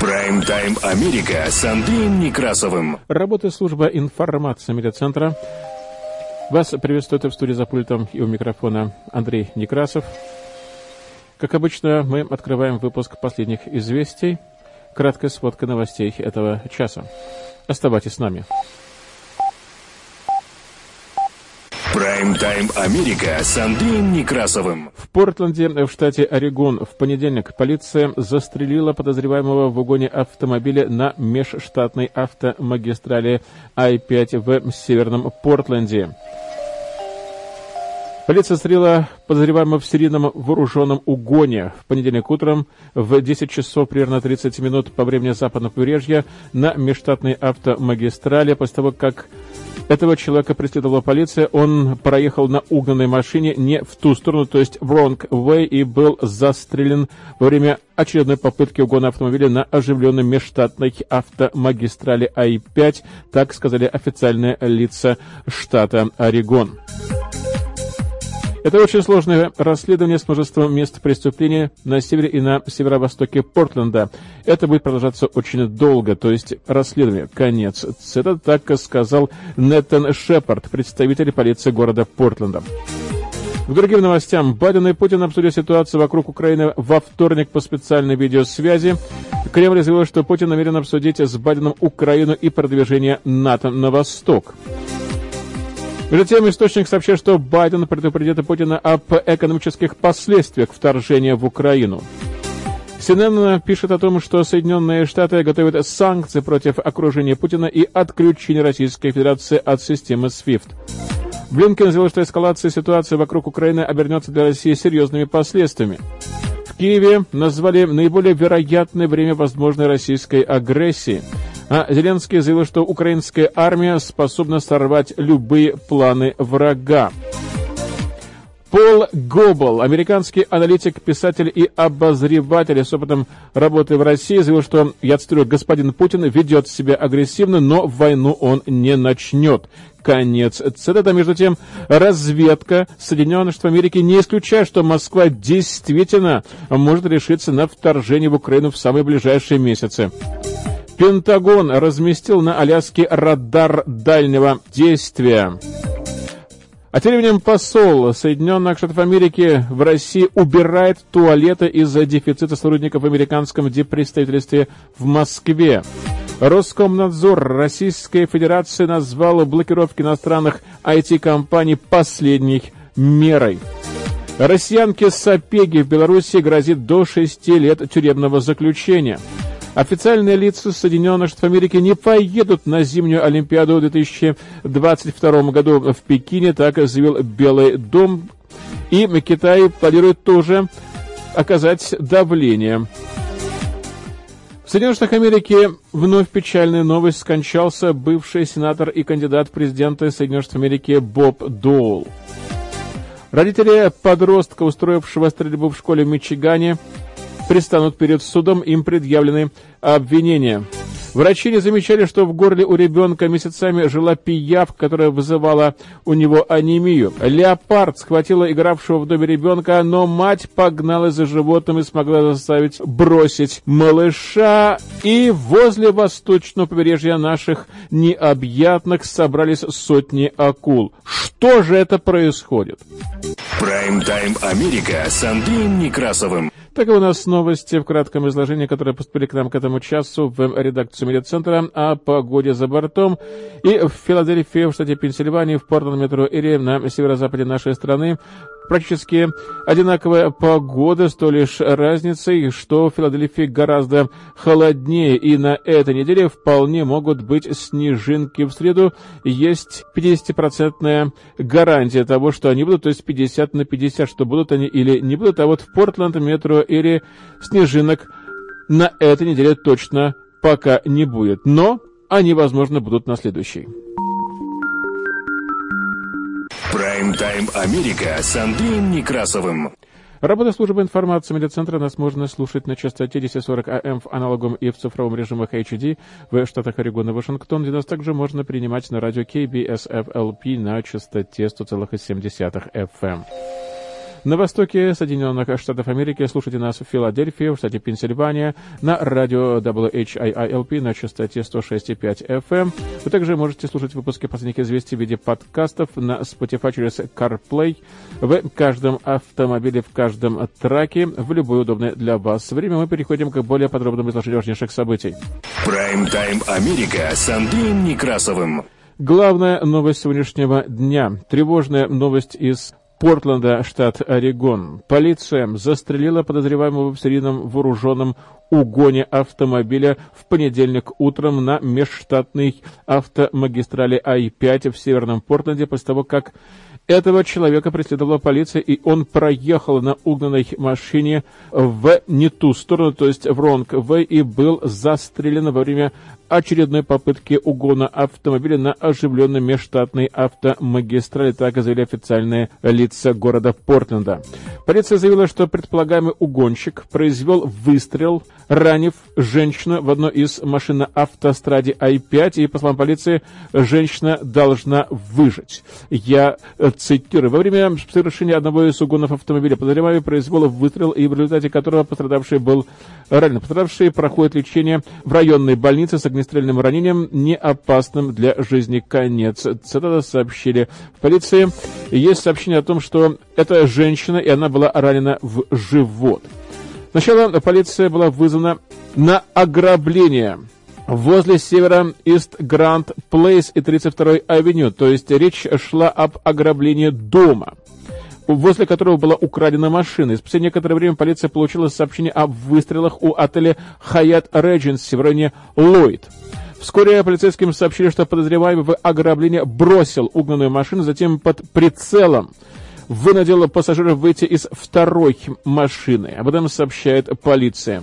Прайм-тайм Америка с Андреем Некрасовым. Работает служба информации медиацентра. Вас приветствует в студии за пультом и у микрофона Андрей Некрасов. Как обычно, мы открываем выпуск последних известий. Краткая сводка новостей этого часа. Оставайтесь с нами. Прайм-тайм Америка с Андреем Некрасовым. В Портленде, в штате Орегон, в понедельник полиция застрелила подозреваемого в угоне автомобиля на межштатной автомагистрали I-5 в северном Портленде. Полиция застрелила подозреваемого в серийном вооруженном угоне в понедельник утром в 10 часов примерно 30 минут по времени западного побережья на межштатной автомагистрали после того, как этого человека преследовала полиция. Он проехал на угнанной машине не в ту сторону, то есть wrong way, и был застрелен во время очередной попытки угона автомобиля на оживленной межштатной автомагистрали АИ-5, так сказали официальные лица штата Орегон. Это очень сложное расследование с множеством мест преступления на севере и на северо-востоке Портленда. Это будет продолжаться очень долго, то есть расследование, конец. Это так сказал Нэтан Шепард, представитель полиции города Портленда. К другим новостям. Байден и Путин обсудили ситуацию вокруг Украины во вторник по специальной видеосвязи. Кремль заявил, что Путин намерен обсудить с Байденом Украину и продвижение НАТО на восток. Между тем, источник сообщает, что Байден предупредит Путина об экономических последствиях вторжения в Украину. CNN пишет о том, что Соединенные Штаты готовят санкции против окружения Путина и отключения Российской Федерации от системы SWIFT. Блинкен заявил, что эскалация ситуации вокруг Украины обернется для России серьезными последствиями. В Киеве назвали наиболее вероятное время возможной российской агрессии – а Зеленский заявил, что украинская армия способна сорвать любые планы врага. Пол Гобл, американский аналитик, писатель и обозреватель с опытом работы в России, заявил, что, я цитирую, господин Путин ведет себя агрессивно, но войну он не начнет. Конец цитата. Между тем, разведка Соединенных Штатов Америки не исключает, что Москва действительно может решиться на вторжение в Украину в самые ближайшие месяцы. Пентагон разместил на Аляске радар дальнего действия. А тем временем посол Соединенных Штатов Америки в России убирает туалеты из-за дефицита сотрудников в американском депредставительстве в Москве. Роскомнадзор Российской Федерации назвал блокировки иностранных IT-компаний последней мерой. Россиянке Сапеги в Беларуси грозит до 6 лет тюремного заключения. Официальные лица Соединенных Штатов Америки не поедут на зимнюю Олимпиаду в 2022 году в Пекине, так заявил Белый дом. И Китай планирует тоже оказать давление. В Соединенных Штатах Америки вновь печальная новость. Скончался бывший сенатор и кандидат в президенты Соединенных Штатов Америки Боб Доул. Родители подростка, устроившего стрельбу в школе в Мичигане, предстанут перед судом, им предъявлены обвинения. Врачи не замечали, что в горле у ребенка месяцами жила пиявка, которая вызывала у него анемию. Леопард схватила игравшего в доме ребенка, но мать погналась за животным и смогла заставить бросить малыша. И возле восточного побережья наших необъятных собрались сотни акул. Что же это происходит? Прайм-тайм Америка с Андреем Некрасовым. Так у нас новости в кратком изложении, которые поступили к нам к этому часу в редакцию медиацентра о погоде за бортом. И в Филадельфии, в штате Пенсильвания, в Портленд метро Ири на северо-западе нашей страны практически одинаковая погода, с той лишь разницей, что в Филадельфии гораздо холоднее, и на этой неделе вполне могут быть снежинки. В среду есть 50% гарантия того, что они будут, то есть 50 на 50, что будут они или не будут, а вот в Портленд, метро или снежинок на этой неделе точно пока не будет. Но они, возможно, будут на следующей. Прайм-тайм Америка с Андреем Некрасовым. Работа службы информации медиацентра нас можно слушать на частоте 1040 АМ в аналоговом и в цифровом режимах HD в штатах Орегон и Вашингтон, где нас также можно принимать на радио KBSFLP на частоте 100,7 FM. На востоке Соединенных Штатов Америки слушайте нас в Филадельфии, в штате Пенсильвания, на радио WHIILP на частоте 106,5 FM. Вы также можете слушать выпуски последних известий в виде подкастов на Spotify через CarPlay в каждом автомобиле, в каждом траке, в любое удобное для вас время. Мы переходим к более подробному изложению важнейших событий. Прайм-тайм Америка с Андреем Некрасовым. Главная новость сегодняшнего дня. Тревожная новость из Портленда, штат Орегон. Полиция застрелила подозреваемого в серийном вооруженном угоне автомобиля в понедельник утром на межштатной автомагистрали Ай-5 в Северном Портленде после того, как этого человека преследовала полиция, и он проехал на угнанной машине в не ту сторону, то есть в Ронг-В, и был застрелен во время очередной попытки угона автомобиля на оживленной межштатной автомагистрали, так заявили официальные лица города Портленда. Полиция заявила, что предполагаемый угонщик произвел выстрел, ранив женщину в одной из машин на автостраде Ай-5, и, по словам полиции, женщина должна выжить. Я цитирую. Во время совершения одного из угонов автомобиля подозреваемый произвел выстрел, и в результате которого пострадавший был ранен. Пострадавший проходит лечение в районной больнице с огнестрельным ранением, не опасным для жизни. Конец. Цитата сообщили в полиции. Есть сообщение о том, что это женщина, и она была ранена в живот. Сначала полиция была вызвана на ограбление возле севера Ист Гранд Плейс и 32-й авеню, то есть речь шла об ограблении дома возле которого была украдена машина. И спустя некоторое время полиция получила сообщение о выстрелах у отеля Hyatt Regency в районе Ллойд. Вскоре полицейским сообщили, что подозреваемый в ограблении бросил угнанную машину, затем под прицелом вынудил пассажиров выйти из второй машины. Об этом сообщает полиция.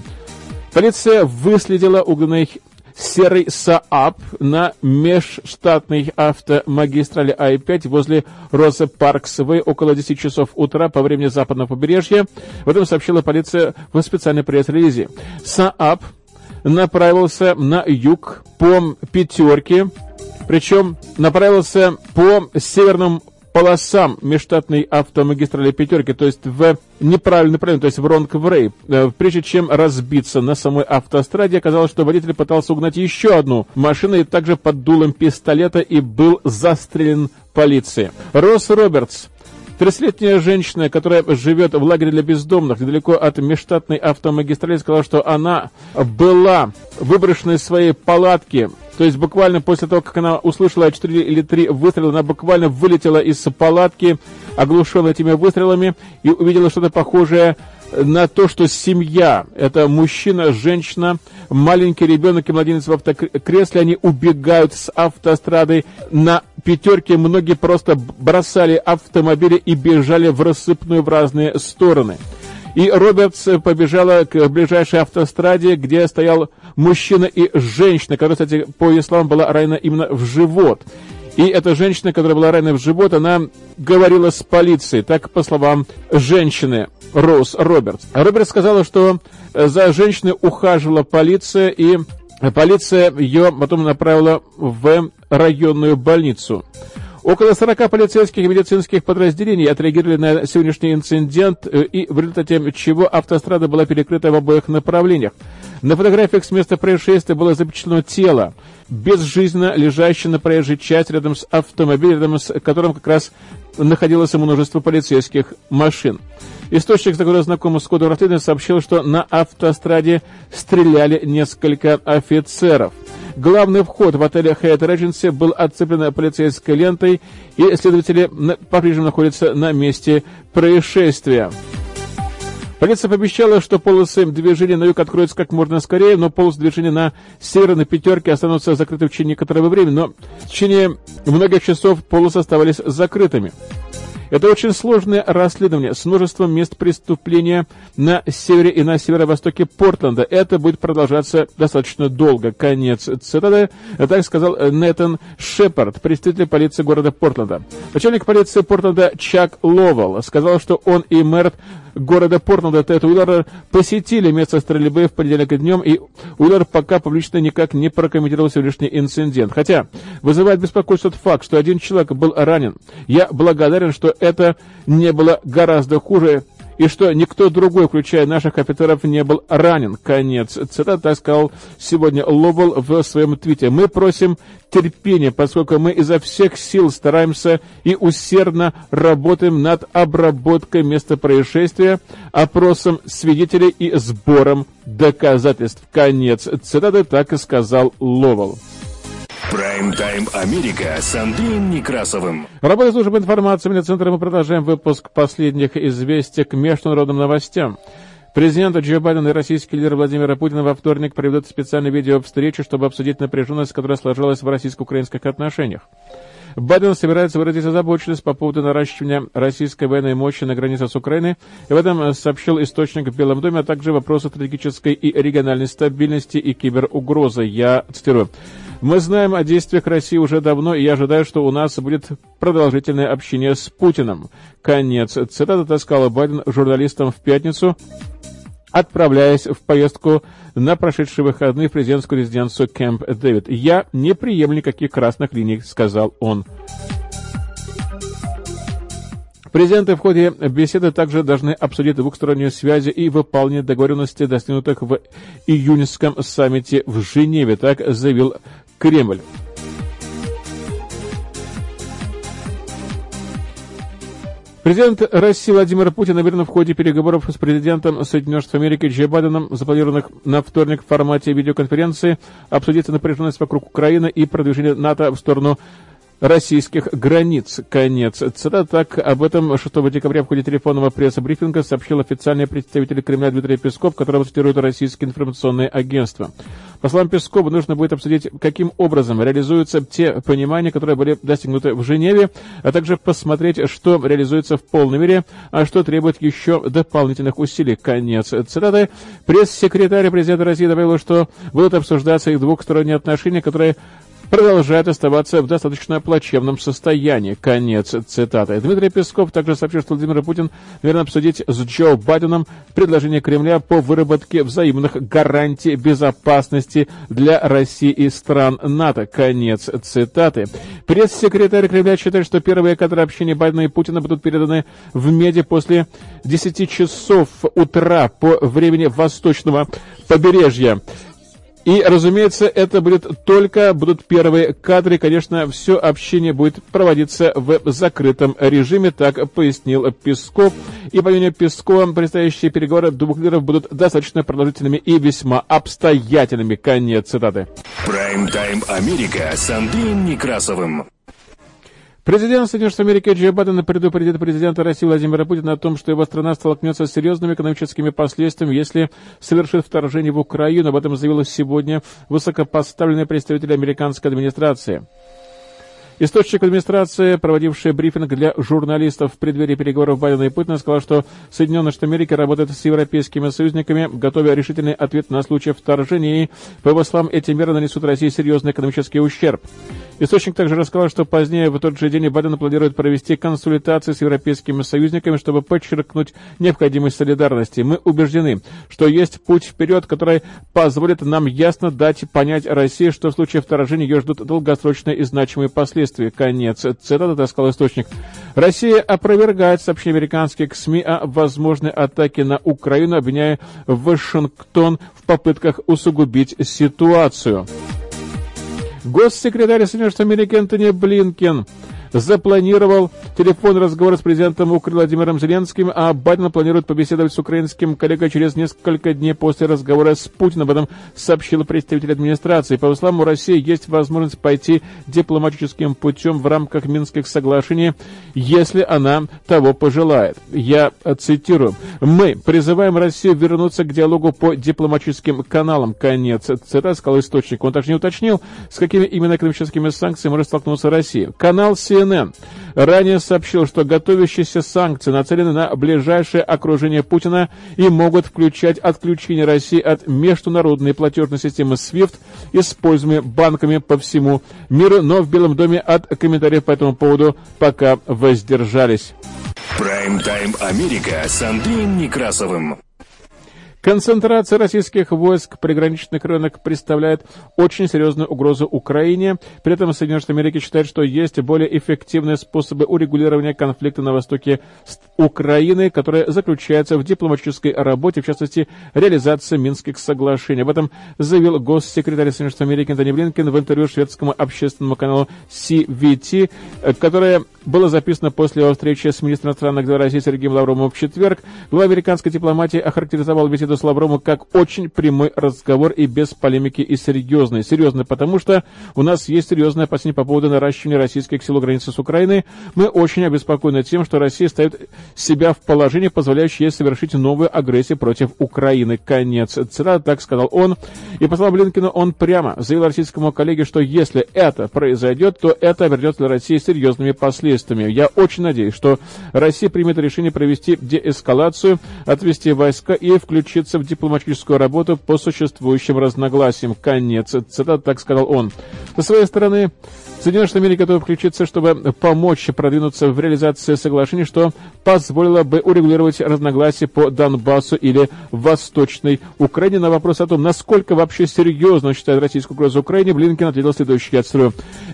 Полиция выследила угнанный серый Сааб на межштатной автомагистрали Ай-5 возле Роза Парксвей около 10 часов утра по времени западного побережья. В этом сообщила полиция в специальной пресс-релизе. Сааб направился на юг по пятерке, причем направился по северному полосам межштатной автомагистрали пятерки, то есть в неправильный направлении, то есть в Ронг-Врей. Э, прежде чем разбиться на самой автостраде, оказалось, что водитель пытался угнать еще одну машину и также под дулом пистолета и был застрелен полицией. Росс Робертс 30-летняя женщина, которая живет в лагере для бездомных недалеко от межштатной автомагистрали, сказала, что она была выброшена из своей палатки то есть буквально после того, как она услышала 4 или 3 выстрела, она буквально вылетела из палатки, оглушенная этими выстрелами, и увидела что-то похожее на то, что семья, это мужчина, женщина, маленький ребенок и младенец в автокресле, они убегают с автострады на пятерке, многие просто бросали автомобили и бежали в рассыпную в разные стороны. И Робертс побежала к ближайшей автостраде, где стоял мужчина и женщина, которая, кстати, по исламу была ранена именно в живот. И эта женщина, которая была ранена в живот, она говорила с полицией, так по словам женщины Роуз Робертс. Робертс сказала, что за женщиной ухаживала полиция, и полиция ее потом направила в районную больницу. Около 40 полицейских и медицинских подразделений отреагировали на сегодняшний инцидент, э, и в результате чего автострада была перекрыта в обоих направлениях. На фотографиях с места происшествия было запечатлено тело, безжизненно лежащее на проезжей части рядом с автомобилем, рядом с которым как раз находилось множество полицейских машин. Источник, который знаком с кодом расследования, сообщил, что на автостраде стреляли несколько офицеров. Главный вход в отеле Hyatt Regency был отцеплен полицейской лентой, и следователи по-прежнему находятся на месте происшествия. Полиция пообещала, что полосы движения на юг откроются как можно скорее, но полосы движения на северной пятерке останутся закрыты в течение некоторого времени, но в течение многих часов полосы оставались закрытыми. Это очень сложное расследование с множеством мест преступления на севере и на северо-востоке Портленда. Это будет продолжаться достаточно долго. Конец цитаты. Так сказал Нэтан Шепард, представитель полиции города Портленда. Начальник полиции Портленда Чак Ловел сказал, что он и мэр города Портленда Тед Уиллер посетили место стрельбы в понедельник днем, и Уиллер пока публично никак не прокомментировал сегодняшний инцидент. Хотя вызывает беспокойство тот факт, что один человек был ранен. Я благодарен, что это не было гораздо хуже, и что никто другой, включая наших офицеров, не был ранен. Конец. Цитата сказал сегодня Лобл в своем твите. Мы просим терпения, поскольку мы изо всех сил стараемся и усердно работаем над обработкой места происшествия, опросом свидетелей и сбором доказательств. Конец. Цитаты так и сказал Ловел. Прайм-тайм Америка с Андреем Некрасовым. Работа службы информации медиацентра мы продолжаем выпуск последних известий к международным новостям. Президент Джо Байден и российский лидер Владимир Путин во вторник проведут специальную видеовстречу, чтобы обсудить напряженность, которая сложилась в российско-украинских отношениях. Байден собирается выразить озабоченность по поводу наращивания российской военной мощи на границе с Украиной. И в этом сообщил источник в Белом доме, а также вопросы стратегической и региональной стабильности и киберугрозы. Я цитирую. Мы знаем о действиях России уже давно, и я ожидаю, что у нас будет продолжительное общение с Путиным. Конец. Цитата сказал Байден журналистам в пятницу, отправляясь в поездку на прошедшие выходные в президентскую резиденцию Кэмп Дэвид. «Я не приемлю никаких красных линий», — сказал он. Президенты в ходе беседы также должны обсудить двухстороннюю связь и выполнение договоренностей, достигнутых в июньском саммите в Женеве, так заявил Кремль. Президент России Владимир Путин, наверное, в ходе переговоров с президентом Соединенных Штатов Америки Джо Байденом, запланированных на вторник в формате видеоконференции, обсудить напряженность вокруг Украины и продвижение НАТО в сторону российских границ. Конец цитаты. Так, об этом 6 декабря в ходе телефонного пресс-брифинга сообщил официальный представитель Кремля Дмитрий Песков, которого цитируют российские информационные агентства. По словам Пескова, нужно будет обсудить, каким образом реализуются те понимания, которые были достигнуты в Женеве, а также посмотреть, что реализуется в полной мере, а что требует еще дополнительных усилий. Конец цитаты. Пресс-секретарь президента России добавил, что будут обсуждаться их двухсторонние отношения, которые продолжает оставаться в достаточно плачевном состоянии. Конец цитаты. Дмитрий Песков также сообщил, что Владимир Путин намерен обсудить с Джо Байденом предложение Кремля по выработке взаимных гарантий безопасности для России и стран НАТО. Конец цитаты. Пресс-секретарь Кремля считает, что первые кадры общения Байдена и Путина будут переданы в меди после 10 часов утра по времени восточного побережья. И, разумеется, это будет только, будут первые кадры. Конечно, все общение будет проводиться в закрытом режиме, так пояснил Песков. И, по мнению Пескова, предстоящие переговоры двух лидеров будут достаточно продолжительными и весьма обстоятельными. Конец цитаты. Прайм-тайм Америка с Андреем Некрасовым. Президент Соединенных Штатов Америки Джо Байден предупредит президента России Владимира Путина о том, что его страна столкнется с серьезными экономическими последствиями, если совершит вторжение в Украину. Об этом заявил сегодня высокопоставленный представитель американской администрации. Источник администрации, проводивший брифинг для журналистов в преддверии переговоров Байдена и Путина, сказал, что Соединенные Штаты Америки работают с европейскими союзниками, готовя решительный ответ на случай вторжения, и, по его словам, эти меры нанесут России серьезный экономический ущерб. Источник также рассказал, что позднее в тот же день Байден планирует провести консультации с европейскими союзниками, чтобы подчеркнуть необходимость солидарности. Мы убеждены, что есть путь вперед, который позволит нам ясно дать понять России, что в случае вторжения ее ждут долгосрочные и значимые последствия. Конец цитаты, сказал источник. Россия опровергает сообщение американских СМИ о возможной атаке на Украину, обвиняя Вашингтон в попытках усугубить ситуацию. Госсекретарь Соединенных Штатов Америки Антони Блинкен запланировал телефонный разговор с президентом Украины Владимиром Зеленским, а Байден планирует побеседовать с украинским коллегой через несколько дней после разговора с Путиным. Об этом сообщил представитель администрации. По словам, у России есть возможность пойти дипломатическим путем в рамках Минских соглашений, если она того пожелает. Я цитирую. «Мы призываем Россию вернуться к диалогу по дипломатическим каналам». Конец цитаты, сказал источник. Он также не уточнил, с какими именно экономическими санкциями может столкнуться Россия. Канал CNN CNN ранее сообщил, что готовящиеся санкции нацелены на ближайшее окружение Путина и могут включать отключение России от международной платежной системы SWIFT, используемой банками по всему миру, но в Белом доме от комментариев по этому поводу пока воздержались. Прайм-тайм Америка с Андреем Некрасовым. Концентрация российских войск в приграничных районах представляет очень серьезную угрозу Украине. При этом Соединенные Штаты Америки считают, что есть более эффективные способы урегулирования конфликта на востоке Украины, которые заключаются в дипломатической работе, в частности, реализации Минских соглашений. Об этом заявил госсекретарь Соединенных Штатов Америки Антони Блинкен в интервью шведскому общественному каналу CVT, которое было записано после его встречи с министром иностранных дел России Сергеем Лавровым в четверг. Глава американской дипломатии охарактеризовал беседу с Лавровым как очень прямой разговор и без полемики и серьезный. Серьезный, потому что у нас есть серьезное опасение по поводу наращивания российских сил границы с Украиной. Мы очень обеспокоены тем, что Россия ставит себя в положение, позволяющее ей совершить новую агрессию против Украины. Конец цитаты, так сказал он. И по Блинкина, он прямо заявил российскому коллеге, что если это произойдет, то это обернет для России серьезными последствиями. Я очень надеюсь, что Россия примет решение провести деэскалацию, отвести войска и включиться в дипломатическую работу по существующим разногласиям. Конец цитаты, так сказал он. Со своей стороны, Соединенные Штаты Америки готовы включиться, чтобы помочь продвинуться в реализации соглашений, что позволило бы урегулировать разногласия по Донбассу или Восточной Украине. На вопрос о том, насколько вообще серьезно считает российскую угрозу Украине, Блинкен ответил следующее, я.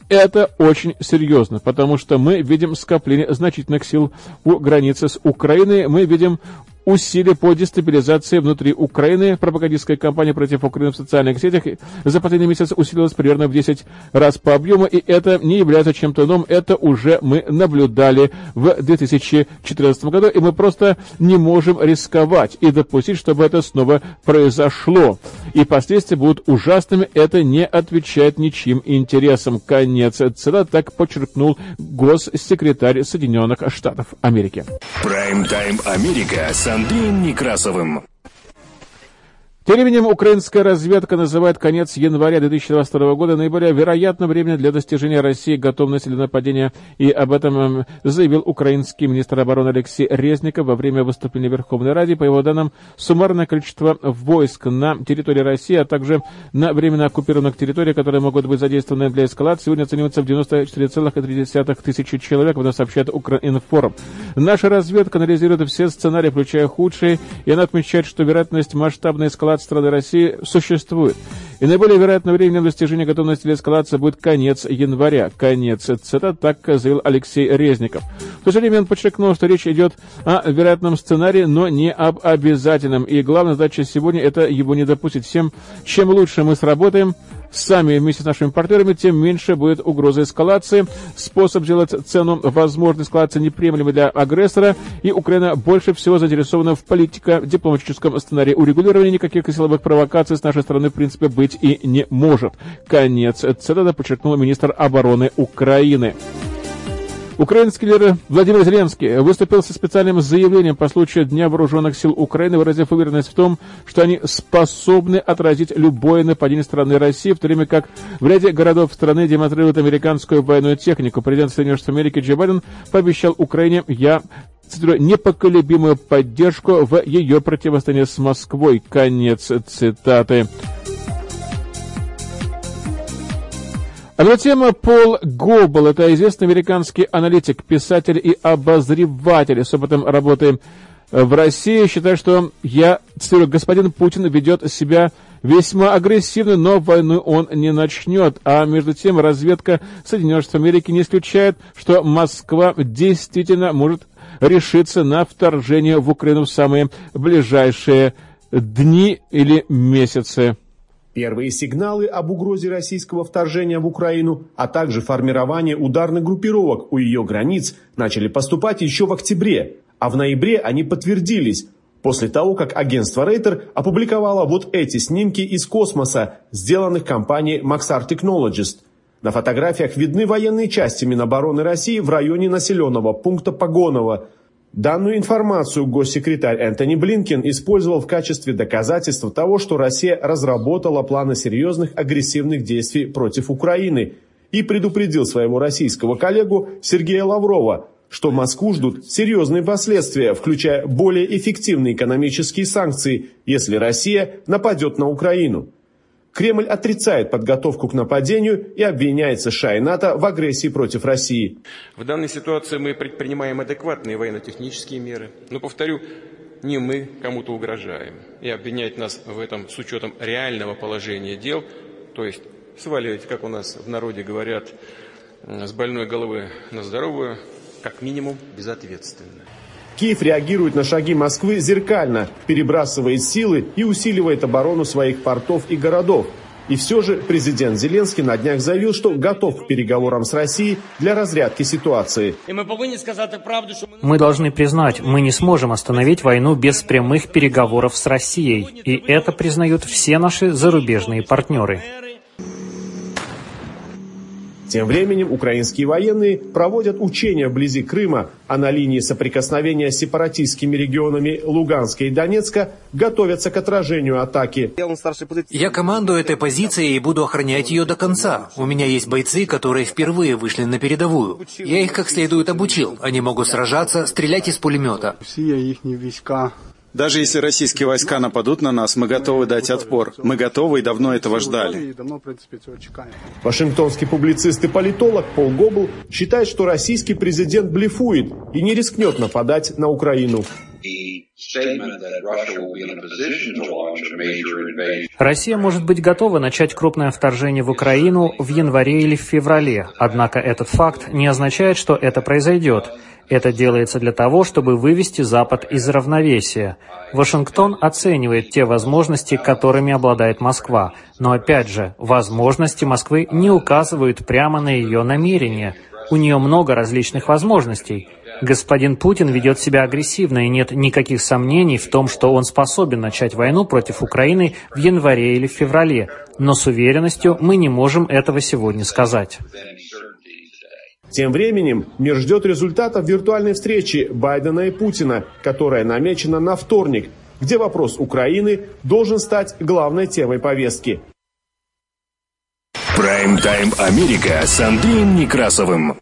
Это очень серьезно, потому что мы видим скопление значительных сил у границы с Украиной, мы видим усилия по дестабилизации внутри Украины. Пропагандистская кампания против Украины в социальных сетях за последний месяц усилилась примерно в 10 раз по объему, и это не является чем-то новым, это уже мы наблюдали в 2014 году, и мы просто не можем рисковать и допустить, чтобы это снова произошло. И последствия будут ужасными, это не отвечает ничьим интересам. Конец цитаты так подчеркнул госсекретарь Соединенных Штатов Америки. Прайм-тайм Америка Андреем Некрасовым. Тем временем украинская разведка называет конец января 2022 года наиболее вероятным временем для достижения России готовности для нападения, и об этом эм, заявил украинский министр обороны Алексей Резников во время выступления в Верховной Раде. По его данным, суммарное количество войск на территории России, а также на временно оккупированных территориях, которые могут быть задействованы для эскалации, сегодня оценивается в 94,3 тысячи человек, об сообщает Укринформ. Наша разведка анализирует все сценарии, включая худшие, и она отмечает, что вероятность масштабной эскалации эскалации страны России существует. И наиболее вероятным временем достижения готовности для эскалации будет конец января. Конец цитат, так заявил Алексей Резников. В то же время он подчеркнул, что речь идет о вероятном сценарии, но не об обязательном. И главная задача сегодня – это его не допустить. Всем, чем лучше мы сработаем, сами вместе с нашими партнерами, тем меньше будет угроза эскалации. Способ сделать цену возможной эскалации неприемлемой для агрессора, и Украина больше всего заинтересована в политико-дипломатическом сценарии урегулирования. Никаких силовых провокаций с нашей стороны, в принципе, быть и не может. Конец цитата подчеркнул министр обороны Украины. Украинский лидер Владимир Зеленский выступил со специальным заявлением по случаю Дня вооруженных сил Украины, выразив уверенность в том, что они способны отразить любое нападение страны России, в то время как в ряде городов страны демонстрируют американскую военную технику. Президент Соединенных Штатов Америки Джо Байден пообещал Украине «Я цитирую, непоколебимую поддержку в ее противостоянии с Москвой». Конец цитаты. А затем Пол Гоббл, это известный американский аналитик, писатель и обозреватель с опытом работы в России, считает, что я, цитирую, господин Путин ведет себя весьма агрессивно, но войну он не начнет. А между тем разведка Соединенных Штатов Америки не исключает, что Москва действительно может решиться на вторжение в Украину в самые ближайшие дни или месяцы. Первые сигналы об угрозе российского вторжения в Украину, а также формирование ударных группировок у ее границ начали поступать еще в октябре, а в ноябре они подтвердились после того, как агентство Рейтер опубликовало вот эти снимки из космоса, сделанных компанией Maxar Technologies. На фотографиях видны военные части Минобороны России в районе населенного пункта Погонова – Данную информацию госсекретарь Энтони Блинкен использовал в качестве доказательства того, что Россия разработала планы серьезных агрессивных действий против Украины и предупредил своего российского коллегу Сергея Лаврова, что Москву ждут серьезные последствия, включая более эффективные экономические санкции, если Россия нападет на Украину. Кремль отрицает подготовку к нападению и обвиняет США и НАТО в агрессии против России. В данной ситуации мы предпринимаем адекватные военно-технические меры. Но, повторю, не мы кому-то угрожаем. И обвинять нас в этом с учетом реального положения дел, то есть сваливать, как у нас в народе говорят, с больной головы на здоровую, как минимум безответственно. Киев реагирует на шаги Москвы зеркально, перебрасывает силы и усиливает оборону своих портов и городов. И все же президент Зеленский на днях заявил, что готов к переговорам с Россией для разрядки ситуации. Мы должны признать, мы не сможем остановить войну без прямых переговоров с Россией. И это признают все наши зарубежные партнеры. Тем временем украинские военные проводят учения вблизи Крыма, а на линии соприкосновения с сепаратистскими регионами Луганска и Донецка готовятся к отражению атаки. Я командую этой позицией и буду охранять ее до конца. У меня есть бойцы, которые впервые вышли на передовую. Я их как следует обучил. Они могут сражаться, стрелять из пулемета. Даже если российские войска нападут на нас, мы готовы дать отпор. Мы готовы и давно этого ждали. Вашингтонский публицист и политолог Пол Гобл считает, что российский президент блефует и не рискнет нападать на Украину. Россия может быть готова начать крупное вторжение в Украину в январе или в феврале, однако этот факт не означает, что это произойдет. Это делается для того, чтобы вывести Запад из равновесия. Вашингтон оценивает те возможности, которыми обладает Москва. Но опять же, возможности Москвы не указывают прямо на ее намерения. У нее много различных возможностей. Господин Путин ведет себя агрессивно, и нет никаких сомнений в том, что он способен начать войну против Украины в январе или в феврале. Но с уверенностью мы не можем этого сегодня сказать. Тем временем мир ждет результатов виртуальной встречи Байдена и Путина, которая намечена на вторник, где вопрос Украины должен стать главной темой повестки. Прайм-тайм Америка с Андреем Некрасовым.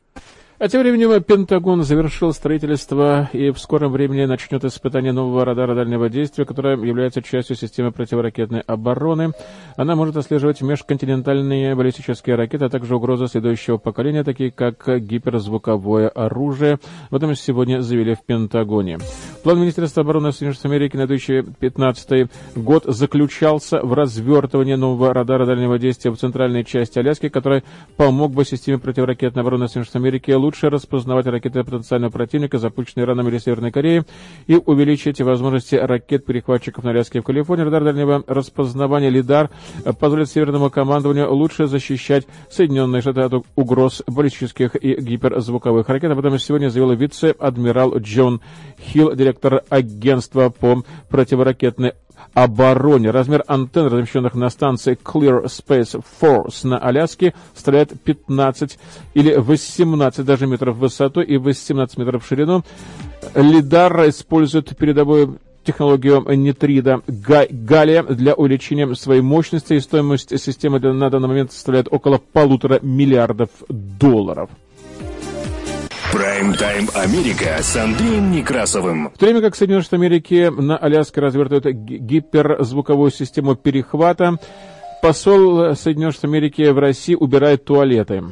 А тем временем Пентагон завершил строительство и в скором времени начнет испытание нового радара дальнего действия, которое является частью системы противоракетной обороны. Она может отслеживать межконтинентальные баллистические ракеты, а также угрозы следующего поколения, такие как гиперзвуковое оружие. В этом сегодня заявили в Пентагоне. План Министерства обороны Соединенных Америки на 2015 год заключался в развертывании нового радара дальнего действия в центральной части Аляски, который помог бы системе противоракетной обороны Соединенных Америки лучше распознавать ракеты потенциального противника, запущенные Ираном или Северной Кореей, и увеличить возможности ракет-перехватчиков на Аляске в Калифорнии. Радар дальнего распознавания «Лидар» позволит Северному командованию лучше защищать Соединенные Штаты от угроз баллистических и гиперзвуковых ракет. Об этом сегодня заявил вице-адмирал Джон Хилл, директор агентства по противоракетной обороне. Размер антенн, размещенных на станции Clear Space Force на Аляске, составляет 15 или 18 даже метров в высоту и 18 метров в ширину. Лидар использует передовую технологию нитрида галлия для увеличения своей мощности, и стоимость системы на данный момент составляет около полутора миллиардов долларов. Прайм-тайм Америка с Андреем Некрасовым. В то время как Соединенные Штаты Америки на Аляске развертывают гиперзвуковую систему перехвата, посол Соединенных Штатов Америки в России убирает туалеты.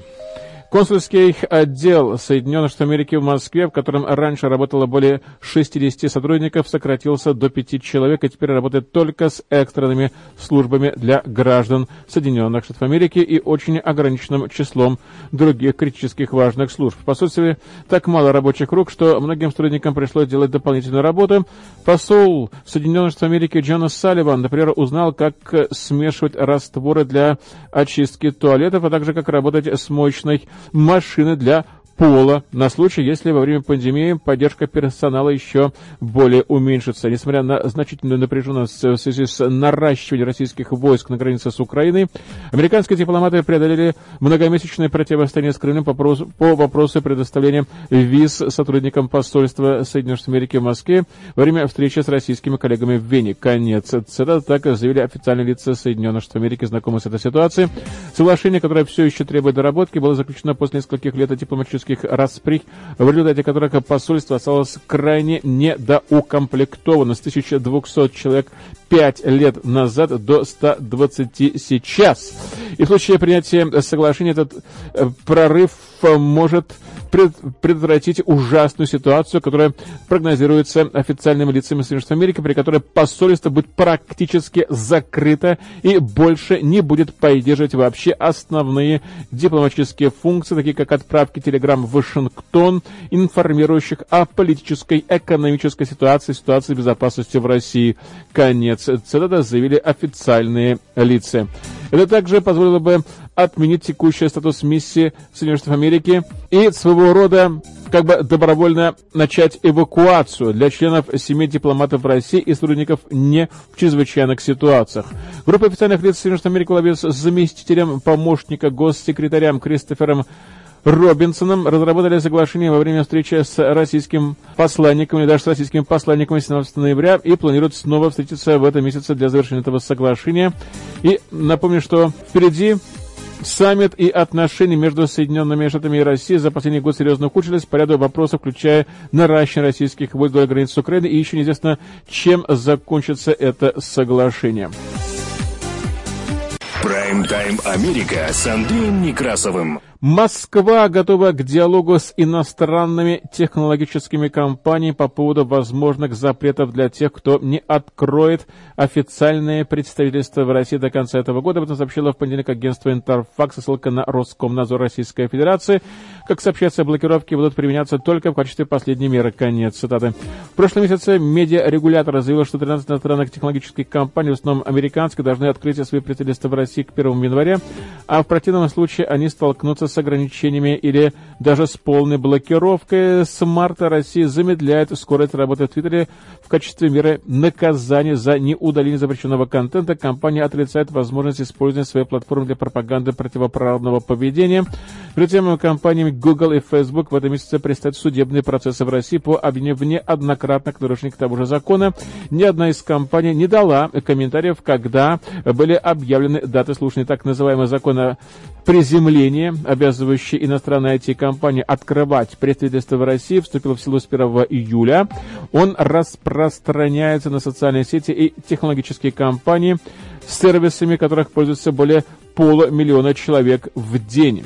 Консульский отдел Соединенных Штатов Америки в Москве, в котором раньше работало более 60 сотрудников, сократился до 5 человек и теперь работает только с экстренными службами для граждан Соединенных Штатов Америки и очень ограниченным числом других критических важных служб. В посольстве так мало рабочих рук, что многим сотрудникам пришлось делать дополнительную работу. Посол Соединенных Штатов Америки Джонас Салливан, например, узнал, как смешивать растворы для очистки туалетов, а также как работать с мощной машины для пола на случай, если во время пандемии поддержка персонала еще более уменьшится. Несмотря на значительную напряженность в связи с наращиванием российских войск на границе с Украиной, американские дипломаты преодолели многомесячное противостояние с вопросу, по вопросу предоставления виз сотрудникам посольства Соединенных Штатов Америки в Москве во время встречи с российскими коллегами в Вене. Конец цитаты. Так заявили официальные лица Соединенных Штатов Америки, знакомые с этой ситуацией. Соглашение, которое все еще требует доработки, было заключено после нескольких лет дипломатических политических расприй, в результате которых посольство осталось крайне недоукомплектовано с 1200 человек 5 лет назад до 120 сейчас. И в случае принятия соглашения этот э, прорыв может предотвратить ужасную ситуацию, которая прогнозируется официальными лицами Соединенных Америки, при которой посольство будет практически закрыто и больше не будет поддерживать вообще основные дипломатические функции, такие как отправки телеграмм в Вашингтон, информирующих о политической, экономической ситуации, ситуации безопасности в России. Конец цитата заявили официальные лица. Это также позволило бы отменить текущий статус миссии Соединенных Штатов Америки и своего рода как бы добровольно начать эвакуацию для членов семей дипломатов России и сотрудников не в чрезвычайных ситуациях. Группа официальных лиц Соединенных Штатов Америки во с заместителем помощника госсекретарем Кристофером Робинсоном разработали соглашение во время встречи с российским посланником, или даже с российским посланником 17 ноября, и планируют снова встретиться в этом месяце для завершения этого соглашения. И напомню, что впереди Саммит и отношения между Соединенными Штатами и Россией за последний год серьезно ухудшились по ряду вопросов, включая наращивание российских войск вдоль границ с Украиной, и еще неизвестно, чем закончится это соглашение. Прайм-тайм Америка с Андреем Некрасовым. Москва готова к диалогу с иностранными технологическими компаниями по поводу возможных запретов для тех, кто не откроет официальное представительство в России до конца этого года. Об этом сообщило в понедельник агентство Интерфакс, ссылка на Роскомнадзор Российской Федерации. Как сообщается, блокировки будут применяться только в качестве последней меры. Конец цитаты. В прошлом месяце медиарегулятор заявил, что 13 иностранных технологических компаний, в основном американские, должны открыть свои представительства в России к 1 января, а в противном случае они столкнутся с ограничениями или даже с полной блокировкой. С марта Россия замедляет скорость работы в Твиттере в качестве меры наказания за неудаление запрещенного контента. Компания отрицает возможность использования своей платформы для пропаганды противоправного поведения. Перед тем компаниями Google и Facebook в этом месяце предстоят судебные процессы в России по обвинению в неоднократных нарушениях того же закона. Ни одна из компаний не дала комментариев, когда были объявлены даты слушания так называемого закона приземления, обязывающий иностранные IT-компании открывать представительство в России, вступил в силу с 1 июля. Он распространяется на социальные сети и технологические компании, сервисами которых пользуются более полумиллиона человек в день.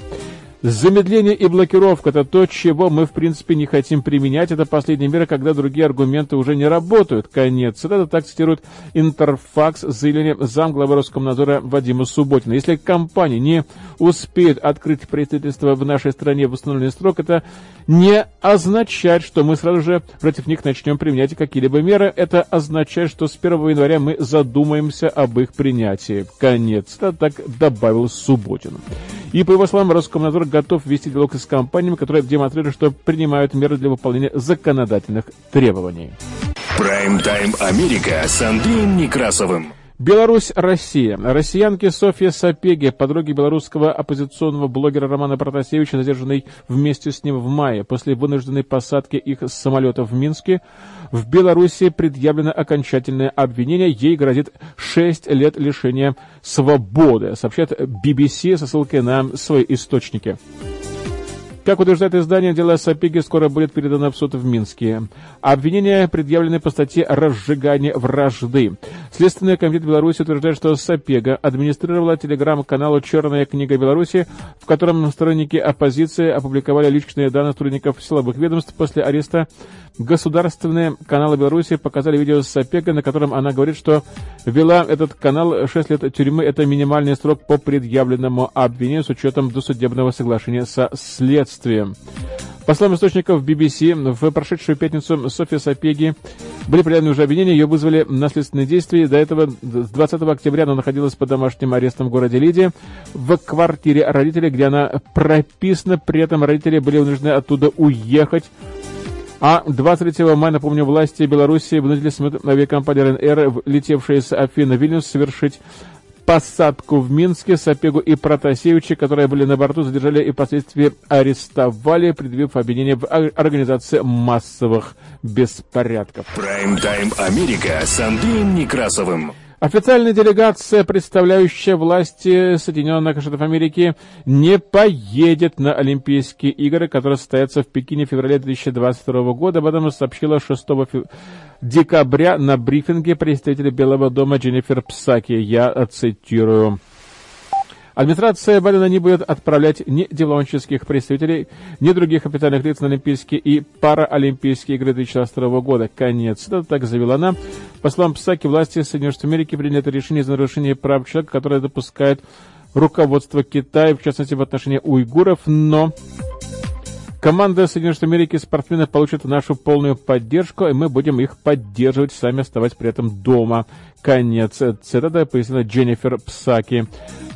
Замедление и блокировка – это то, чего мы, в принципе, не хотим применять. Это последняя мера, когда другие аргументы уже не работают. Конец. Это так цитирует Интерфакс заявление замглавы Роскомнадзора Вадима Субботина. Если компания не успеет открыть представительство в нашей стране в установленный срок, это не означает, что мы сразу же против них начнем применять какие-либо меры. Это означает, что с 1 января мы задумаемся об их принятии. Конец. Это так добавил Субботин. И, по его словам, Роскомнадзор готов вести диалог с компаниями, которые демонстрируют, что принимают меры для выполнения законодательных требований. Прайм-тайм Америка с Андреем Некрасовым. Беларусь-Россия. Россиянки Софья Сапеги, подруги белорусского оппозиционного блогера Романа Протасевича, задержанной вместе с ним в мае после вынужденной посадки их с самолета в Минске, в Беларуси предъявлено окончательное обвинение. Ей грозит 6 лет лишения свободы, сообщает BBC со ссылкой на свои источники. Как утверждает издание, дело Сапеги скоро будет передано в суд в Минске. Обвинения предъявлены по статье «Разжигание вражды». Следственный комитет Беларуси утверждает, что Сапега администрировала телеграм-каналу «Черная книга Беларуси», в котором сторонники оппозиции опубликовали личные данные сотрудников силовых ведомств после ареста Государственные каналы Беларуси показали видео Сапега, на котором она говорит, что вела этот канал 6 лет тюрьмы. Это минимальный срок по предъявленному обвинению с учетом досудебного соглашения со следствием. По словам источников BBC, в прошедшую пятницу Софья Сапеги были предъявлены уже обвинения, ее вызвали на следственные действия. До этого, с 20 октября, она находилась под домашним арестом в городе Лидии в квартире родителей, где она прописана. При этом родители были вынуждены оттуда уехать а 23 мая, напомню, власти Беларуси вынудили самолет авиакомпании РНР, летевшие с Афины в Вильнюс, совершить посадку в Минске Сапегу и Протасевича, которые были на борту, задержали и впоследствии арестовали, предъявив обвинение в организации массовых беспорядков. Прайм-тайм Америка с Андреем Некрасовым. Официальная делегация, представляющая власти Соединенных Штатов Америки, не поедет на Олимпийские игры, которые состоятся в Пекине в феврале 2022 года. Об этом сообщила 6 декабря на брифинге представителя Белого дома Дженнифер Псаки. Я цитирую. Администрация Байдена не будет отправлять ни дипломатических представителей, ни других официальных лиц на Олимпийские и Параолимпийские игры 2022 года. Конец. Это так завела она. По словам Псаки, власти Соединенных Штатов Америки приняли это решение из-за нарушения прав человека, которое допускает руководство Китая, в частности в отношении уйгуров, но Команда Соединенных Штатов Америки спортсменов получит нашу полную поддержку, и мы будем их поддерживать, сами оставаясь при этом дома. Конец цитаты, пояснила Дженнифер Псаки.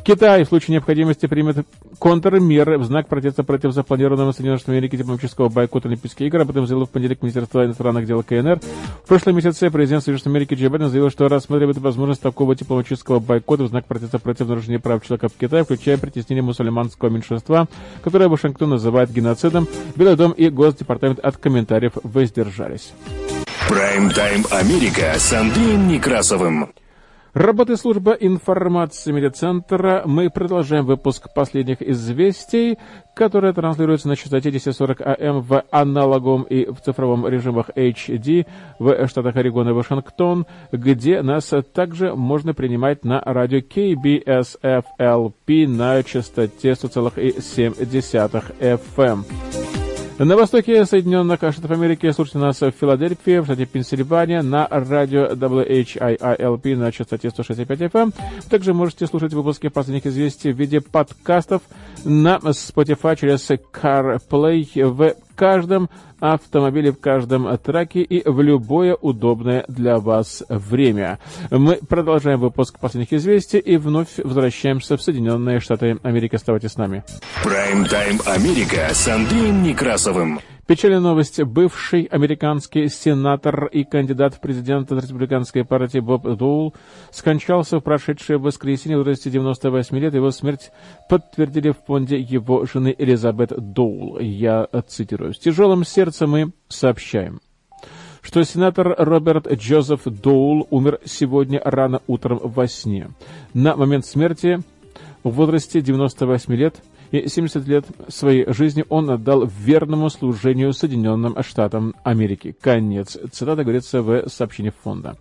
Китай в случае необходимости примет контрмеры в знак протеста против запланированного Соединенных Штатов Америки дипломатического бойкота Олимпийских игр. Об этом заявил в понедельник Министерство иностранных дел КНР. В прошлом месяце президент Соединенных Штатов Америки Джей Байден заявил, что рассматривает возможность такого дипломатического бойкота в знак протеста против нарушения прав человека в Китае, включая притеснение мусульманского меньшинства, которое Вашингтон называет геноцидом. Белый дом и Госдепартамент от комментариев воздержались. Прайм-тайм Америка с Андреем Некрасовым. Работает служба информации медиацентра. Мы продолжаем выпуск последних известий, которые транслируются на частоте 1040 АМ в аналоговом и в цифровом режимах HD в штатах Орегон и Вашингтон, где нас также можно принимать на радио KBSFLP на частоте 100,7 FM. На востоке Соединенных Штатов Америки слушайте нас в Филадельфии, в штате Пенсильвания, на радио WHIILP на частоте 165 FM. Также можете слушать выпуски последних известий в виде подкастов на Spotify через CarPlay в каждом автомобиле, в каждом траке и в любое удобное для вас время. Мы продолжаем выпуск последних известий и вновь возвращаемся в Соединенные Штаты Америки. Оставайтесь с нами. Прайм-тайм Америка с Андреем Некрасовым. Печальная новость. Бывший американский сенатор и кандидат в президенты республиканской партии Боб Доул скончался в прошедшее воскресенье в возрасте 98 лет. Его смерть подтвердили в фонде его жены Элизабет Доул. Я цитирую. «С тяжелым сердцем мы сообщаем, что сенатор Роберт Джозеф Доул умер сегодня рано утром во сне. На момент смерти в возрасте 98 лет – и 70 лет своей жизни он отдал верному служению Соединенным Штатам Америки. Конец. Цитата говорится в сообщении фонда.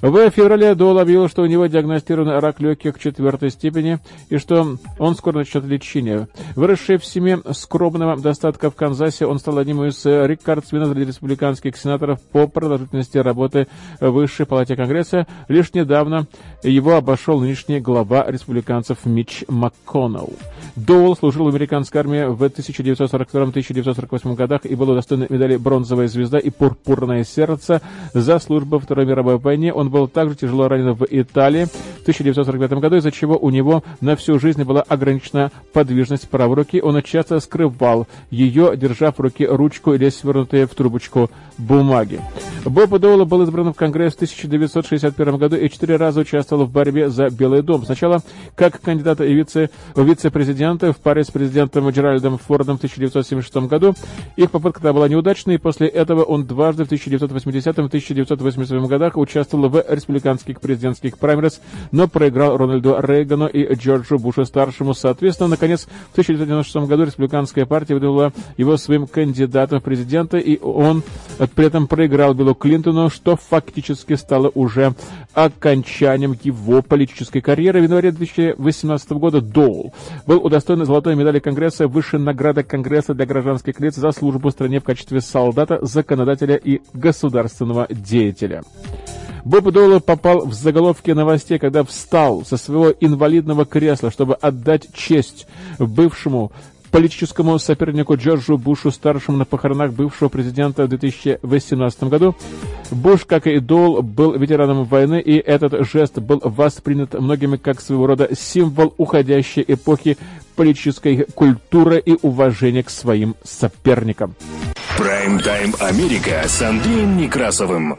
В феврале Доул объявил, что у него диагностирован рак легких четвертой степени и что он скоро начнет лечение. Выросший в семье скромного достатка в Канзасе, он стал одним из рекордсменов среди республиканских сенаторов по продолжительности работы в Высшей палате Конгресса. Лишь недавно его обошел нынешний глава республиканцев Митч МакКоннелл. Доул служил в американской армии в 1942-1948 годах и был удостоен медали «Бронзовая звезда» и «Пурпурное сердце» за службу в Второй мировой войне. Он был также тяжело ранен в Италии в 1945 году, из-за чего у него на всю жизнь была ограничена подвижность правой руки. Он часто скрывал ее, держа в руке ручку или свернутые в трубочку бумаги. Боб Доула был избран в Конгресс в 1961 году и четыре раза участвовал в борьбе за Белый дом. Сначала как кандидат и вице, вице-президента в паре с президентом Джеральдом Фордом в 1976 году. Их попытка была неудачной, и после этого он дважды в 1980 и 1987 годах участвовал в республиканских президентских праймерис, но проиграл Рональду Рейгану и Джорджу Бушу-старшему. Соответственно, наконец, в 1996 году республиканская партия выдвинула его своим кандидатом в президенты, и он при этом проиграл Биллу Клинтону, что фактически стало уже окончанием его политической карьеры. В январе 2018 года Доул был удостоен золотой медали Конгресса, высшей награды Конгресса для гражданских лиц за службу стране в качестве солдата, законодателя и государственного деятеля. Боб Доула попал в заголовки новостей, когда встал со своего инвалидного кресла, чтобы отдать честь бывшему политическому сопернику Джорджу Бушу-старшему на похоронах бывшего президента в 2018 году. Буш, как и Доул, был ветераном войны, и этот жест был воспринят многими как своего рода символ уходящей эпохи политической культуры и уважения к своим соперникам. Прайм-тайм Америка с Андреем Некрасовым.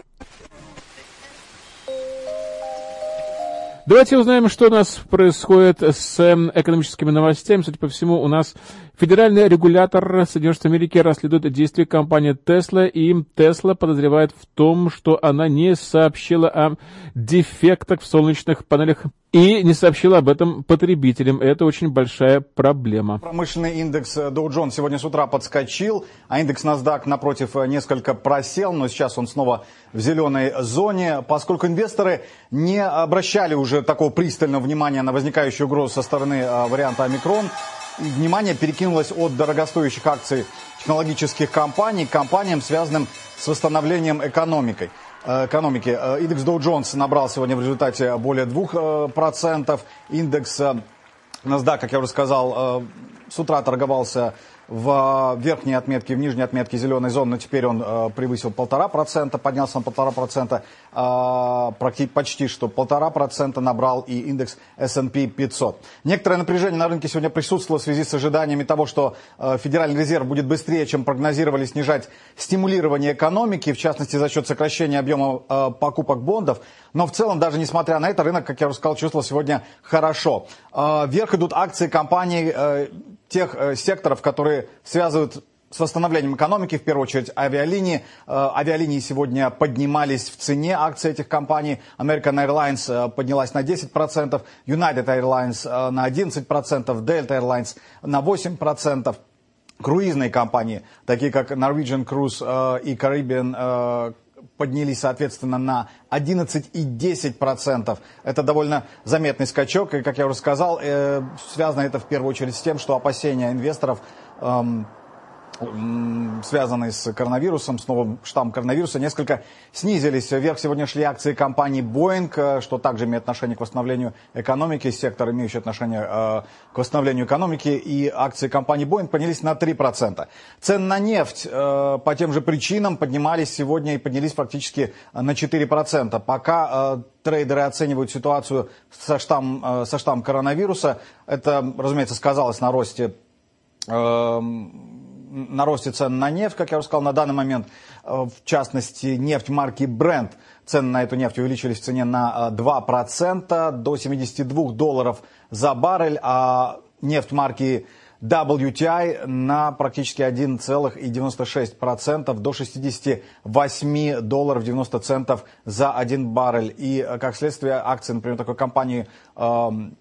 Давайте узнаем, что у нас происходит с экономическими новостями. Судя по всему, у нас Федеральный регулятор Соединенных Америки расследует действия компании Tesla, и Tesla подозревает в том, что она не сообщила о дефектах в солнечных панелях и не сообщила об этом потребителям. Это очень большая проблема. Промышленный индекс Dow Jones сегодня с утра подскочил, а индекс NASDAQ напротив несколько просел, но сейчас он снова в зеленой зоне, поскольку инвесторы не обращали уже такого пристального внимания на возникающую угрозу со стороны а, варианта омикрон внимание перекинулось от дорогостоящих акций технологических компаний к компаниям, связанным с восстановлением экономикой э, экономики. Э, индекс Dow Jones набрал сегодня в результате более 2%. Индекс э, NASDAQ, как я уже сказал, с утра торговался в верхней отметке, в нижней отметке зеленой зоны, но теперь он э, превысил полтора процента, поднялся на полтора процента, э, почти что полтора процента набрал и индекс S&P 500. Некоторое напряжение на рынке сегодня присутствовало в связи с ожиданиями того, что э, Федеральный резерв будет быстрее, чем прогнозировали, снижать стимулирование экономики, в частности за счет сокращения объема э, покупок бондов. Но в целом, даже несмотря на это, рынок, как я уже сказал, чувствовал сегодня хорошо. Э, вверх идут акции компаний тех секторов, которые связывают с восстановлением экономики, в первую очередь авиалинии. Э, авиалинии сегодня поднимались в цене акций этих компаний. American Airlines э, поднялась на 10%, United Airlines на 11%, Delta Airlines на 8%. Круизные компании, такие как Norwegian Cruise и Caribbean поднялись, соответственно, на 11 и 10 процентов. Это довольно заметный скачок, и, как я уже сказал, э, связано это в первую очередь с тем, что опасения инвесторов эм, связанные с коронавирусом, с новым штаммом коронавируса, несколько снизились. Вверх сегодня шли акции компании Boeing, э, что также имеет отношение к восстановлению экономики, сектор, имеющий отношение э, к восстановлению экономики, и акции компании Boeing поднялись на 3%. Цены на нефть э, по тем же причинам поднимались сегодня и поднялись практически на 4%. Пока трейдеры оценивают ситуацию со штаммом, со штаммом коронавируса, это, разумеется, сказалось на росте эм, на росте цен на нефть, как я уже сказал, на данный момент, э, в частности, нефть марки Brent, цены на эту нефть увеличились в цене на 2% э, до 72 долларов за баррель, а нефть марки WTI на практически 1,96% до 68 долларов 90 центов за один баррель. И, э, как следствие, акции, например, такой компании эм,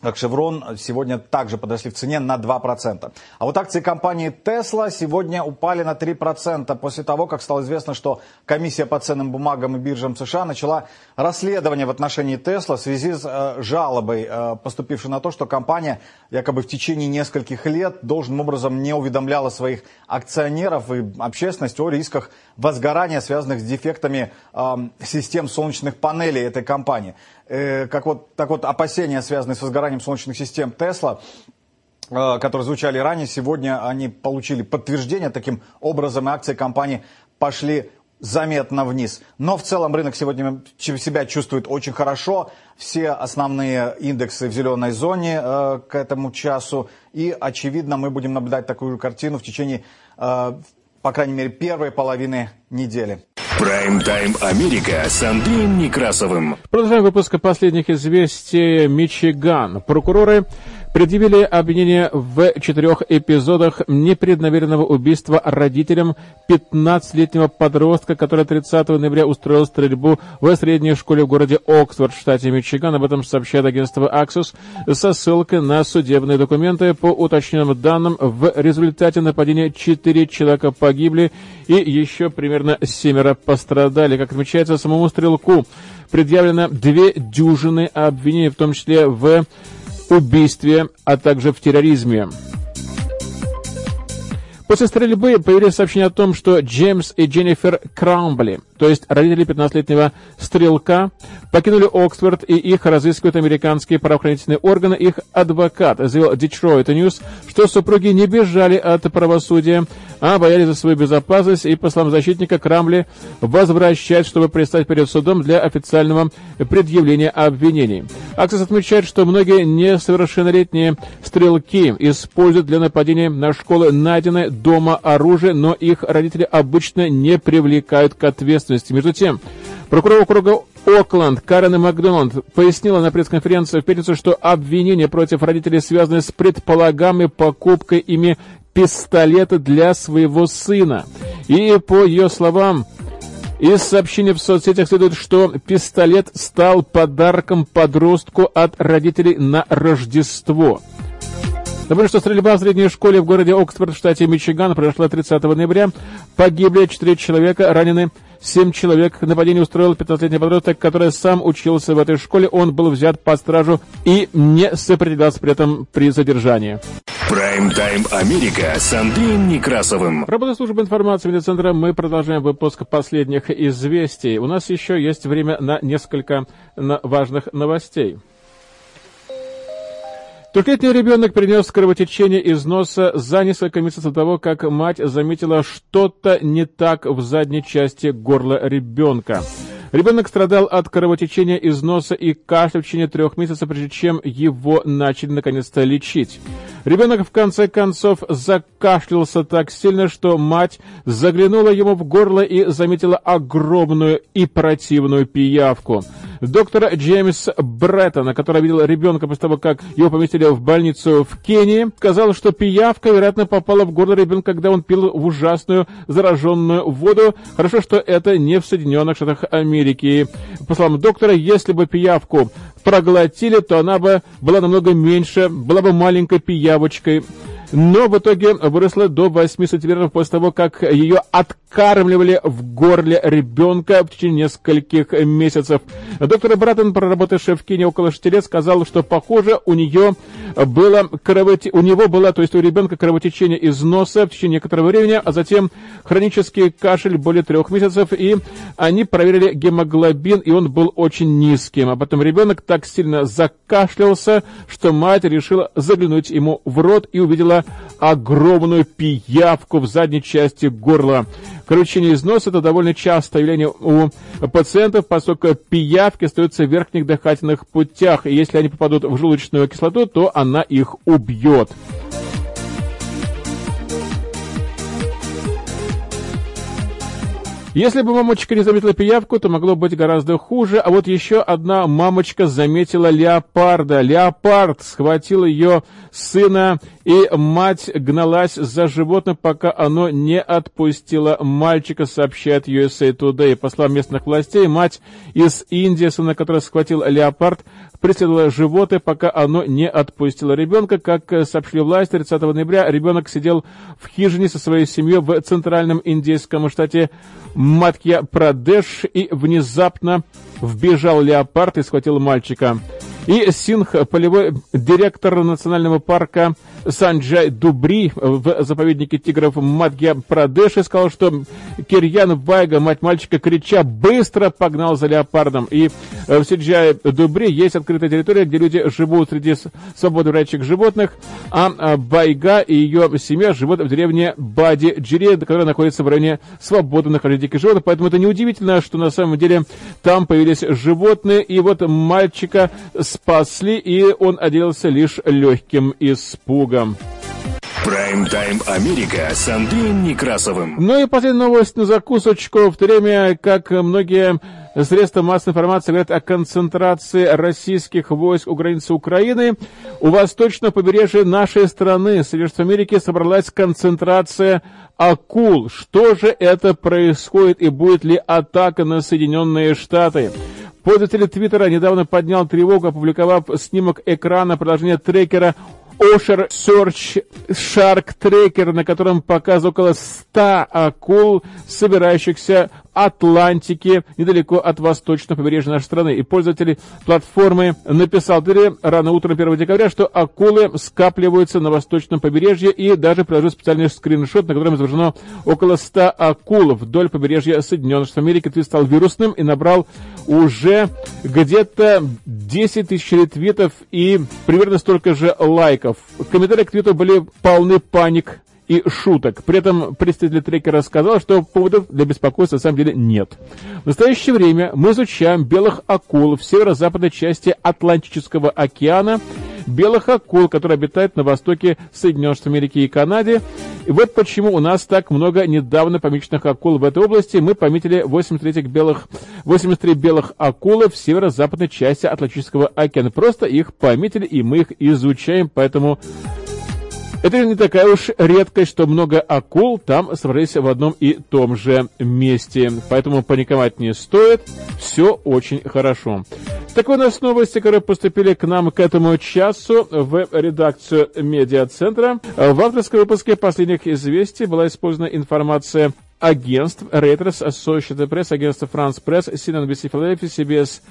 как Chevron сегодня также подросли в цене на 2%. А вот акции компании Tesla сегодня упали на 3% после того, как стало известно, что комиссия по ценным бумагам и биржам США начала расследование в отношении Tesla в связи с э, жалобой, э, поступившей на то, что компания якобы в течение нескольких лет должным образом не уведомляла своих акционеров и общественность о рисках возгорания, связанных с дефектами э, систем солнечных панелей этой компании. Э, как вот, так вот опасения, связанные с возгоранием солнечных систем Тесла, э, которые звучали ранее, сегодня они получили подтверждение. Таким образом, акции компании пошли заметно вниз. Но в целом рынок сегодня себя чувствует очень хорошо. Все основные индексы в зеленой зоне э, к этому часу. И, очевидно, мы будем наблюдать такую же картину в течение, э, по крайней мере, первой половины недели. Прайм-тайм Америка с Андреем Некрасовым. Продолжаем выпуск последних известий. Мичиган. Прокуроры предъявили обвинение в четырех эпизодах непреднамеренного убийства родителям 15-летнего подростка, который 30 ноября устроил стрельбу в средней школе в городе Оксфорд штате Мичиган. Об этом сообщает агентство Axos со ссылкой на судебные документы. По уточненным данным, в результате нападения 4 человека погибли и еще примерно семеро пострадали. Как отмечается, самому стрелку предъявлено две дюжины обвинений, в том числе в убийстве, а также в терроризме. После стрельбы появились сообщения о том, что Джеймс и Дженнифер Крамбли, то есть родители 15-летнего стрелка, покинули Оксфорд и их разыскивают американские правоохранительные органы. Их адвокат заявил Detroit News, что супруги не бежали от правосудия, а боялись за свою безопасность и, по словам защитника, Крамли возвращать, чтобы предстать перед судом для официального предъявления обвинений. Аксис отмечает, что многие несовершеннолетние стрелки используют для нападения на школы найденное дома оружие, но их родители обычно не привлекают к ответственности. Между тем, прокурор округа Окленд Карен Макдональд пояснила на пресс-конференции в пятницу, что обвинения против родителей связаны с предполагаемой покупкой ими пистолета для своего сына. И по ее словам, из сообщения в соцсетях следует, что пистолет стал подарком подростку от родителей на Рождество. Напомню, что стрельба в средней школе в городе Оксфорд в штате Мичиган произошла 30 ноября. Погибли 4 человека, ранены 7 человек. Нападение устроил 15-летний подросток, который сам учился в этой школе. Он был взят под стражу и не сопротивлялся при этом при задержании. Прайм-тайм Америка с Андреем Некрасовым. Работа службы информации медиацентра. Мы продолжаем выпуск последних известий. У нас еще есть время на несколько важных новостей. Трехлетний ребенок принес кровотечение из носа за несколько месяцев до того, как мать заметила что-то не так в задней части горла ребенка. Ребенок страдал от кровотечения из носа и кашля в течение трех месяцев, прежде чем его начали наконец-то лечить. Ребенок в конце концов закашлялся так сильно, что мать заглянула ему в горло и заметила огромную и противную пиявку. Доктор Джеймс Бреттон, который видел ребенка после того, как его поместили в больницу в Кении, сказал, что пиявка, вероятно, попала в горло ребенка, когда он пил в ужасную зараженную воду. Хорошо, что это не в Соединенных Штатах Америки. По словам доктора, если бы пиявку проглотили, то она бы была намного меньше, была бы маленькой пиявочкой но в итоге выросла до 8 сантиметров после того, как ее откармливали в горле ребенка в течение нескольких месяцев. Доктор Братон, проработавший в Кении около 6 лет, сказал, что, похоже, у нее было кровоте... у него было, то есть у ребенка кровотечение из носа в течение некоторого времени, а затем хронический кашель более трех месяцев, и они проверили гемоглобин, и он был очень низким. А потом ребенок так сильно закашлялся, что мать решила заглянуть ему в рот и увидела огромную пиявку в задней части горла. Кручение из носа – это довольно частое явление у пациентов, поскольку пиявки остаются в верхних дыхательных путях, и если они попадут в желудочную кислоту, то она их убьет. Если бы мамочка не заметила пиявку, то могло быть гораздо хуже. А вот еще одна мамочка заметила леопарда. Леопард схватил ее сына, и мать гналась за животным, пока оно не отпустило мальчика, сообщает USA Today. По словам местных властей, мать из Индии, сына которого схватил леопард, преследовала животное, пока оно не отпустило ребенка. Как сообщили власти, 30 ноября ребенок сидел в хижине со своей семьей в центральном индийском штате Матья Прадеш, и внезапно вбежал леопард и схватил мальчика. И Синх, полевой директор национального парка Санджай Дубри в заповеднике тигров Мадья Прадеши сказал, что Кирьян Вайга, мать мальчика, крича, быстро погнал за леопардом. И в Сиджай Дубри есть открытая территория, где люди живут среди свободно бродячих животных, а Байга и ее семья живут в деревне Бади Джире, которая находится в районе свободно находящих диких животных. Поэтому это неудивительно, что на самом деле там появились животные, и вот мальчика спасли, и он оделся лишь легким испугом. Прайм-тайм Америка с Андреем Некрасовым. Ну и последняя новость на закусочку. В то время, как многие средства массовой информации говорят о концентрации российских войск у границы Украины, у восточного побережья нашей страны, Соединенных Америки, собралась концентрация акул. Что же это происходит и будет ли атака на Соединенные Штаты? Пользователь Твиттера недавно поднял тревогу, опубликовав снимок экрана продолжения трекера Ошер Search Shark Tracker, на котором показывает около 100 акул, собирающихся Атлантики, недалеко от восточного побережья нашей страны. И пользователь платформы написал Твиттере рано утром 1 декабря, что акулы скапливаются на восточном побережье и даже приложил специальный скриншот, на котором изображено около 100 акул вдоль побережья Соединенных Штатов Америки. Твит стал вирусным и набрал уже где-то 10 тысяч ретвитов и примерно столько же лайков. Комментарии к твиту были полны паник и шуток. При этом представитель трекера сказал, что поводов для беспокойства на самом деле нет. В настоящее время мы изучаем белых акул в северо-западной части Атлантического океана, белых акул, которые обитают на востоке Соединенных Штатов Америки и Канаде. И вот почему у нас так много недавно помеченных акул в этой области. Мы пометили 83 белых, 83 белых акулы в северо-западной части Атлантического океана. Просто их пометили, и мы их изучаем, поэтому это не такая уж редкость, что много акул там собрались в одном и том же месте. Поэтому паниковать не стоит. Все очень хорошо. Так у нас новости, которые поступили к нам к этому часу в редакцию медиацентра. В авторском выпуске последних известий была использована информация агентств Reuters, Associated Press, агентство France Press, CNBC Philadelphia, CBS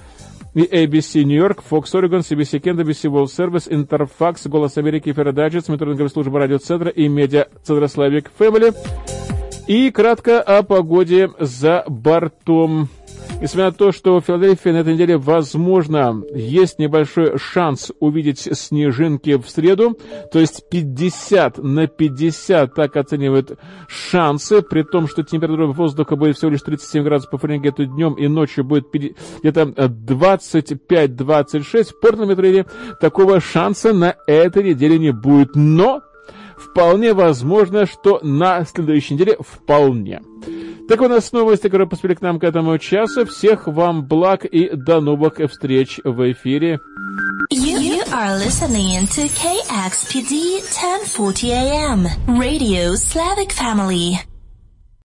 и ABC York, Fox Oregon, CBC Kent, ABC World Service, Interfax, Голос Америки, Феродайджетс, Мониторинговая служба радиоцентра и медиа-центра Slavic Family. И кратко о погоде за бортом. Несмотря на то, что в Филадельфии на этой неделе, возможно, есть небольшой шанс увидеть снежинки в среду, то есть 50 на 50 так оценивают шансы, при том, что температура воздуха будет всего лишь 37 градусов по Фаренгейту днем и ночью будет где-то 25-26. В Портленд такого шанса на этой неделе не будет, но вполне возможно, что на следующей неделе вполне. Так у нас новости, которые поспели к нам к этому часу. Всех вам благ и до новых встреч в эфире. You, are listening to KXPD 1040 AM, Radio Slavic Family.